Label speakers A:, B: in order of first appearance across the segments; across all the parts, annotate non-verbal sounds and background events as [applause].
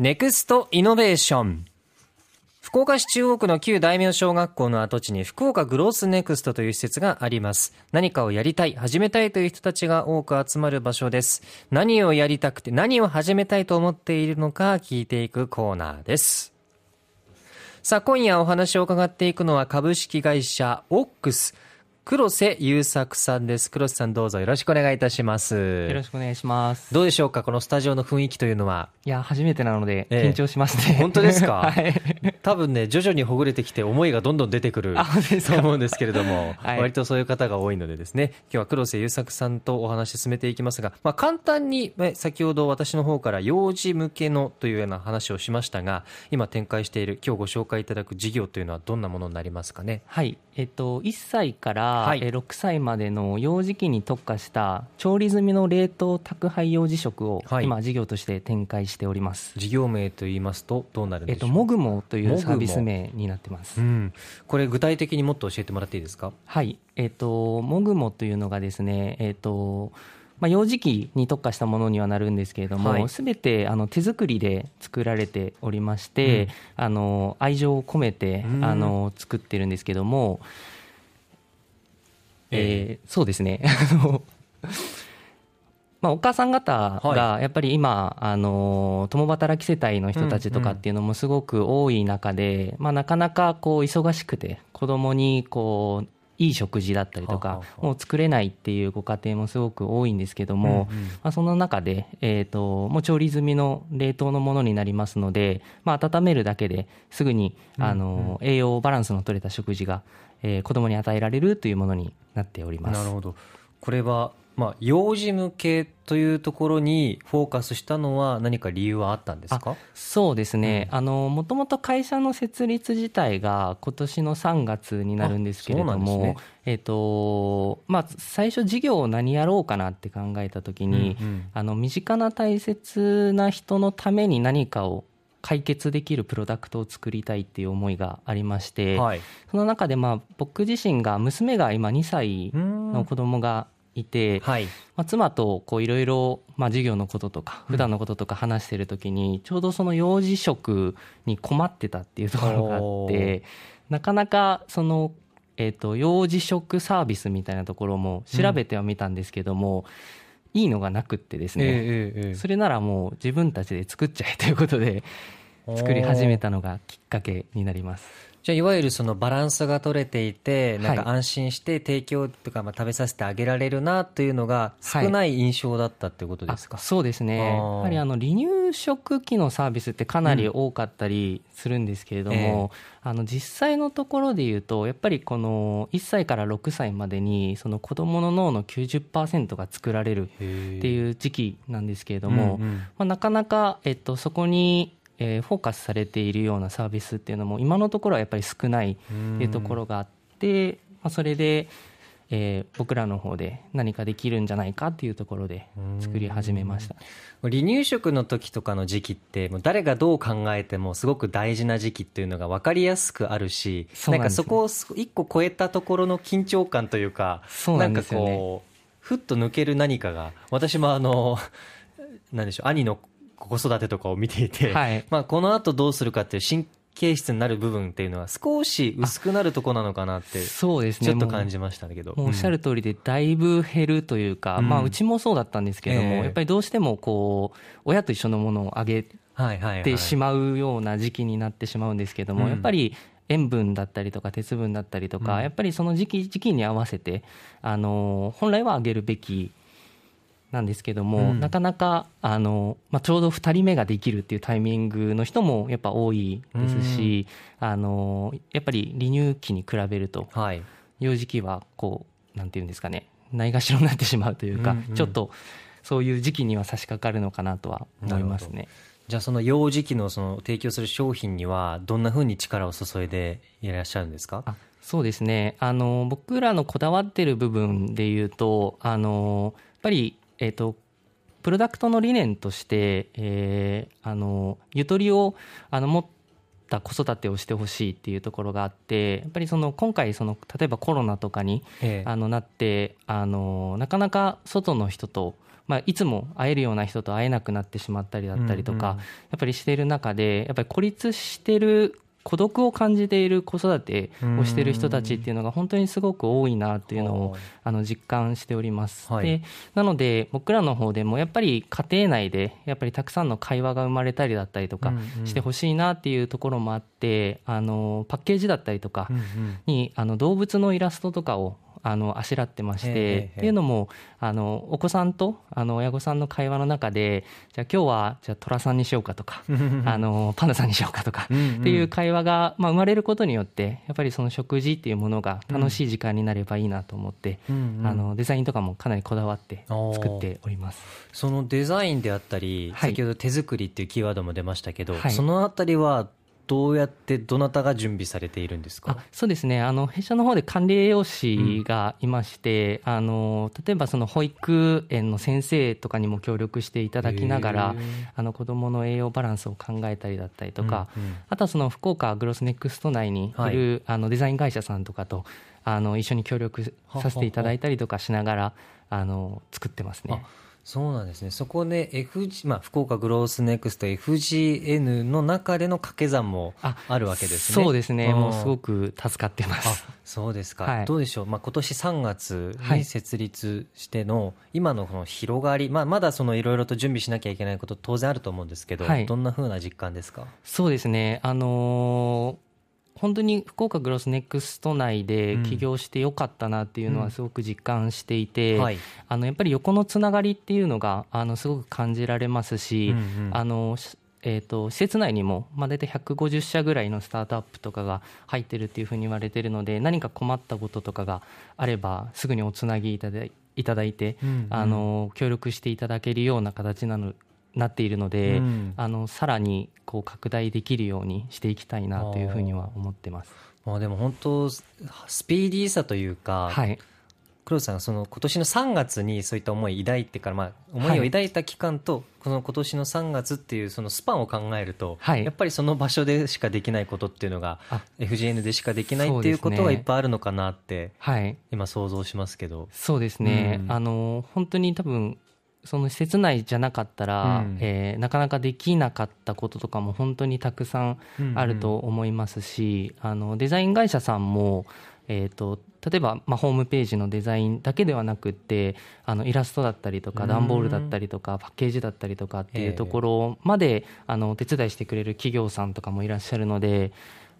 A: ネクストイノベーション。福岡市中央区の旧大名小学校の跡地に福岡グロースネクストという施設があります。何かをやりたい、始めたいという人たちが多く集まる場所です。何をやりたくて、何を始めたいと思っているのか聞いていくコーナーです。さあ、今夜お話を伺っていくのは株式会社オックス。黒瀬優作さんです。黒瀬さんどうぞよろしくお願いいたします。
B: よろしくお願いします。
A: どうでしょうかこのスタジオの雰囲気というのは？
B: いや、初めてなので、
A: ええ
B: 緊張しますね。
A: 本当ですか？[laughs]
B: はい。
A: 多分ね、徐々にほぐれてきて思いがどんどん出てくると思うんですけれども、
B: はい
A: 割とそういう方が多いのでですね、今日は黒瀬優作さんとお話し進めていきますが、まあ簡単に、え先ほど私の方から幼児向けのというような話をしましたが、今展開している、今日ご紹介いただく事業というのはどんなものになりますかね？
B: はい。えっと、1歳から、
A: はい。
B: え6歳までの幼児期に特化した調理済みの冷凍宅配幼児食を、
A: はい。
B: 今、事業として展開しております。
A: 事業名といいますとどうなるん
B: えっと、
A: でしょう？
B: もぐもとい
A: もぐも
B: うサービス名になってます。
A: うん、これ具体的にもっと教えてもらっていいですか？
B: はい。えっと、もぐもというのがですね、えっと、まあ、幼児期に特化したものにはなるんですけれど
A: はい。
B: も、すべ、てあの手作りで作られておりまして、
A: うん。
B: あの愛情を込めて
A: うん。
B: あの作ってるんですけども、えーそうですね。[laughs] まあ、お母さん方がやっぱり今、あの共働き世帯の人たちとかっていうのもすごく多い中で、まあ、なかなかこう忙しくて子供にこういい食事だったりとか
A: はあはあ
B: もう作れないっていうご家庭もすごく多いんですけども、まあ、その中で、えー、ともう調理済みの冷凍のものになりますので、まあ、温めるだけですぐにあの、栄養バランスの取れた食事が、えー子供に与えられるというものになっております。
A: なるほど。これは、まあ、幼児向けというところにフォーカスしたのは何か理由はあったんですか？
B: そうですね、あのもともと会社の設立自体が今年の3月になるんですけれども、
A: ね。
B: えっとまあ、最初、事業を何やろうかなって考えたときに、
A: うんうん。
B: あの身近な大切な人のために何かを解決できるプロダクトを作りたいっていう思いがありまして、
A: はい。
B: その中でまあ僕自身が娘が今2歳の子供がいて、
A: はい。
B: まあ、妻とこういろいろまあ授業のこととか普段のこととか話してる時にちょうどその幼児食に困ってたっていうところがあ
A: お
B: ってなかなかそのえーと幼児食サービスみたいなところも調べてはみたんですけどもいいのがなくってですね。それならもう自分たちで作っちゃえということで作り始めたのがきっかけになります。
A: じゃあいわゆるそのバランスが取れていてなんか
B: はい
A: 安心して提供とかまあ食べさせてあげられるなというのが少ない印象だったっていうことですか、
B: あそうですね。やはりあの離乳食機のサービスってかなり多かったりするんですけれども、あの実際のところで言うとやっぱりこの1歳から6歳までにその子どもの脳の90%が作られる
A: って
B: いう時期なんですけれども、
A: うんうん。
B: まあ、なかなか、えっと、そこに、えーフォーカスされているようなサービスっていうのも今のところはやっぱり少ないっていうところがあって、まあ、それで、えー僕らの方で何かできるんじゃないかっていうところで作り始めました。
A: 離乳食の時とかの時期ってもう誰がどう考えてもすごく大事な時期っていうのが分かりやすくあるしな
B: そうなん
A: かそこをす一個超えたところの緊張感というか
B: そうなんですよね。
A: かこうふっと抜ける何かが私もあのなんでしょう兄の子育てとかを見ていて、
B: はい。
A: まあ、この後どうするかっていう神経質になる部分っていうのは少し薄くなるとこなのかなって
B: そうですね。
A: ちょっと感じましたけど
B: おっしゃる通りでだいぶ減るというか、
A: うん。
B: まあ、うちもそうだったんですけども、
A: ええ。
B: やっぱりどうしてもこう親と一緒のものをあげてしまうような時期になってしまうんですけども、
A: うん。
B: やっぱり塩分だったりとか鉄分だったりとか、
A: うん。
B: やっぱりその時期時期に合わせてあの本来はあげるべきなんですけども、
A: うん。
B: なかなかあの、まあ、ちょうど2人目ができるっていうタイミングの人もやっぱ多いですし、あのやっぱり離乳期に比べると
A: はい。
B: 幼児期はこうなんていうんですかねないがしろになってしまうというか、
A: うんうん。
B: ちょっとそういう時期には差し掛かるのかなとは思いますね。
A: じゃあその幼児期のその提供する商品にはどんなふうに力を注いでいらっしゃるんですか？
B: あそうですね。あの僕らのこだわってる部分で言うとあのやっぱり、えっとプロダクトの理念として、えーあのゆとりをあの持った子育てをしてほしいっていうところがあってやっぱりその今回その例えばコロナとかに
A: ええ。
B: あのなってあのなかなか外の人とまあ、いつも会えるような人と会えなくなってしまったりだったりとか、
A: うんうん
B: やっぱりしている中でやっぱり孤立してる孤独を感じている子育てをしている人たちっていうのが本当にすごく多いなっていうのを
A: はい。
B: あの実感しております、
A: はい。
B: でなので僕らの方でもやっぱり家庭内でやっぱりたくさんの会話が生まれたりだったりとかしてほしいなっていうところもあってあのパッケージだったりとか
A: うんうん。
B: にあの動物のイラストとかをあのあしらってまして
A: え
B: っていうのもあのお子さんとあの親御さんの会話の中でじゃあ今日はじゃあ虎さんにしようかとか [laughs] あのパンダさんにしようかとかっていう会話が、まあ、生まれることによってやっぱりその食事っていうものが楽しい時間になればいいなと思って、
A: うんうん
B: あのデザインとかもかなりこだわって作っております。
A: そのデザインであったり、
B: はい。
A: 先ほど手作りっていうキーワードも出ましたけど、
B: はい。
A: そのあたりはどうやってどなたが準備されているんですか？
B: あそうですね。あの弊社の方で管理栄養士がいまして、あの例えばその保育園の先生とかにも協力していただきながらあの子どもの栄養バランスを考えたりだったりとか、
A: うんうん。
B: あとはその福岡グロスネクスト内にいる、あのデザイン会社さんとかとあの一緒に協力させていただいたりとかしながらあの作ってますね。
A: そうなんですね。そこで FG、まあ、福岡グロースネクスト FGN の中での掛け算も
B: あ
A: あるわけですね。
B: そうですね、
A: ん。
B: もうすごく助かってます。
A: あそうですか、
B: はい。
A: どうでしょう、まあ、今年3月
B: はい。
A: に設立しての、今のこの広がり、まあ、まだそのいろいろと準備しなきゃいけないこと当然あると思うんですけど、
B: はい。
A: どんなふうな実感ですか？
B: そうですね、あのー本当に福岡グロスネクスト内で
A: うん。
B: 起業してよかったなっていうの
A: うん
B: はすごく実感していて、
A: はい。
B: あのやっぱり横のつながりっていうのがあのすごく感じられますし、
A: うんうん
B: あのしえー、と施設内にも、まあ、大体150社ぐらいのスタートアップとかが入ってるっていうふうに言われてるので何か困ったこととかがあればすぐにおつなぎいただいいただいて、
A: うんうん。
B: あの協力していただけるような形なのなっているので、
A: うん。
B: あのさらにこう拡大できるようにしていきたいなというふうには思ってます。
A: まあ、でも本当スピーディーさというか、
B: はい、
A: 黒田さんがその今年の3月にそういった思い抱いてから、まあ、思いを抱いた期間と、この今年の3月っていうそのスパンを考えると、
B: はい。
A: やっぱりその場所でしかできないことっていうのが
B: あ
A: FGN でしかできないっていうことがいっぱいあるのかなって
B: はい、
A: 今想像しますけど。
B: そうですね、
A: うん。
B: あの本当に多分その施設内じゃなかったら、
A: うん。
B: えーなかなかできなかったこととかも本当にたくさんあると思いますし、あのデザイン会社さんも、えー、と例えば、まあ、ホームページのデザインだけではなくってあのイラストだったりとか
A: うん。
B: 段ボールだったりとかパッケージだったりとかってい
A: ええ
B: うところまで、あのお手伝いしてくれる企業さんとかもいらっしゃるので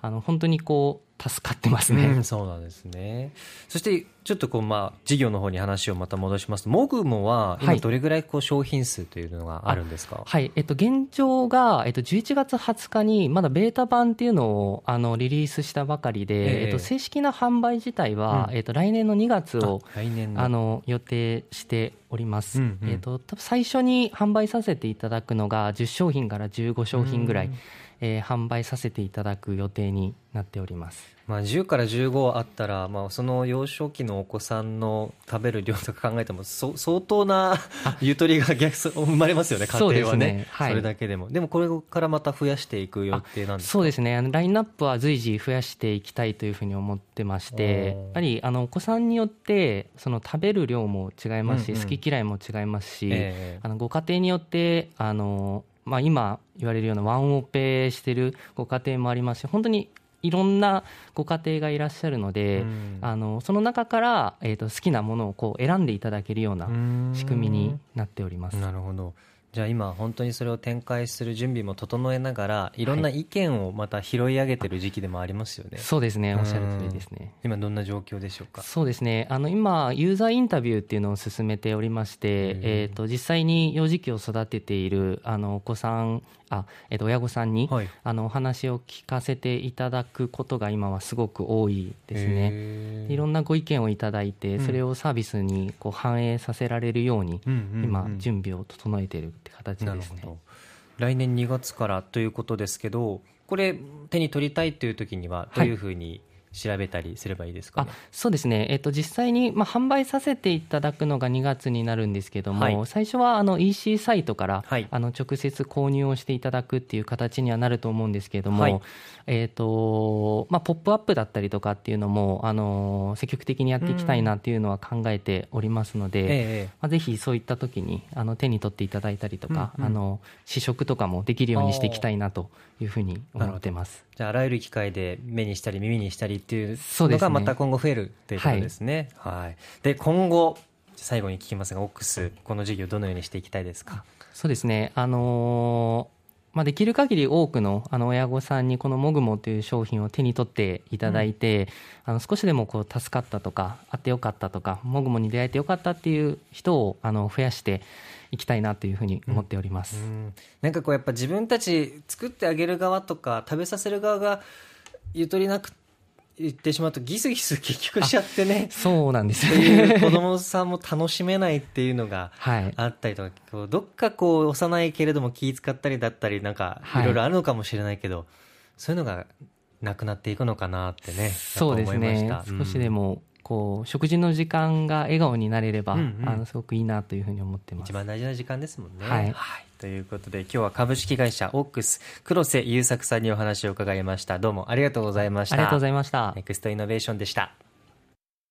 B: あの本当にこう助かってますね。
A: うんそうなんですね。そして、ちょっとこう、まあ、事業の方に話をまた戻しますと、モグモは、今
B: はい
A: どれぐらいこう商品数というのがあるんですか、
B: はい、えっと、現状が、えっと、11月20日に、まだベータ版っていうのを、あの、リリースしたばかりで、
A: ええ
B: えっと、正式な販売自体は、
A: うん
B: えっと、来年の2月を、
A: あ来年の。
B: あの、予定しております。
A: うんうん
B: えっと、最初に販売させていただくのが、10商品から15商品ぐらい、
A: うん
B: えー販売させていただく予定になっております。
A: まあ、10から15あったら、まあ、その幼少期のお子さんの食べる量とか考えてもそ相当なゆとりが逆生まれますよね家庭はね。
B: すね。はい。
A: それだけでも。でもこれからまた増やしていく予定なんですか？
B: そうですね。あのラインナップは随時増やしていきたいというふうに思ってましてやっぱりあのお子さんによってその食べる量も違いますし、
A: うんうん。
B: 好き嫌いも違いますし、
A: ええ。
B: あのご家庭によってあの、まあ、今言われるようなワンオペしてるご家庭もありますし本当にいろんなご家庭がいらっしゃるので、
A: うん
B: あのその中から、えー、と好きなものをこう選んでいただけるような仕組みになっております。
A: なるほどじゃあ今本当にそれを展開する準備も整えながらい。ろんな意見をまた拾い上げてる時期でもありますよね、
B: そうですねおっしゃる通りですね。
A: 今どんな状況でしょうか？
B: そうですねあの今、ユーザーインタビューっていうのを進めておりまして、えー、と実際に幼児期を育てているあのお子さんあ、えー、と親御さんに、
A: はい。
B: あのお話を聞かせていただくことが今はすごく多いですね。いろんなご意見をいただいて、
A: うん
B: それをサービスにこう反映させられるように、今、準備を整えているって形ですね。
A: ほど来年2月からということですけどこれ手に取りたいという時にはどういうふうに調べたりすればいいですか、ね、
B: あそうですね、えっと、実際に、まあ、販売させていただくのが2月になるんですけども、はい、最初はあの EC サイトから、はい、あの直接購入をしていただくっていう形にはなると思うんですけれども、はい、えっとまあ、ポップアップだったりとかっていうのもあの積極的にやっていきたいなっていうのは考えておりますので、ええ、まあ、ぜひそういった時にあの手に取っていただいたりとか、うんうん、あの試食とかもできるようにしていきたいなというふうに思ってます。
A: じゃああらゆる機会で目にしたり耳にしたりっていうのがまた今後増えるということですね。はい、はい、で今後最後に聞きますがオックスこの事業どのようにしていきたいですか？
B: そうですね。あのーまあ、できる限り多くのあの親御さんにこのもぐもという商品を手に取っていただいて、うん、あの少しでもこう助かったとかあってよかったとかもぐもに出会えてよかったっていう人をあの増やしていきたいなというふうに思っております、うん。うん、
A: なんかこうやっぱ自分たち作ってあげる側とか食べさせる側がゆとりなく言ってしまうとギスギス結局しちゃってね。
B: そうなんです。ね
A: 子供さんも楽しめないっていうのがあったりとか、はい、どっかこう幼いけれども気遣ったりだったりなんかいろいろあるのかもしれないけど、はい、そういうのがなくなっていくのかなってね
B: そうですね、少しでもこう食事の時間が笑顔になれれば、うんうん、あのすごくいいなというふうに思ってます。
A: 一番大事な時間ですもんね。はい、はい、ということで今日は株式会社オックス黒瀬優作さんにお話を伺いました。どうもありがとうございました。
B: ありがとうございました。
A: ネクストイノベーションでした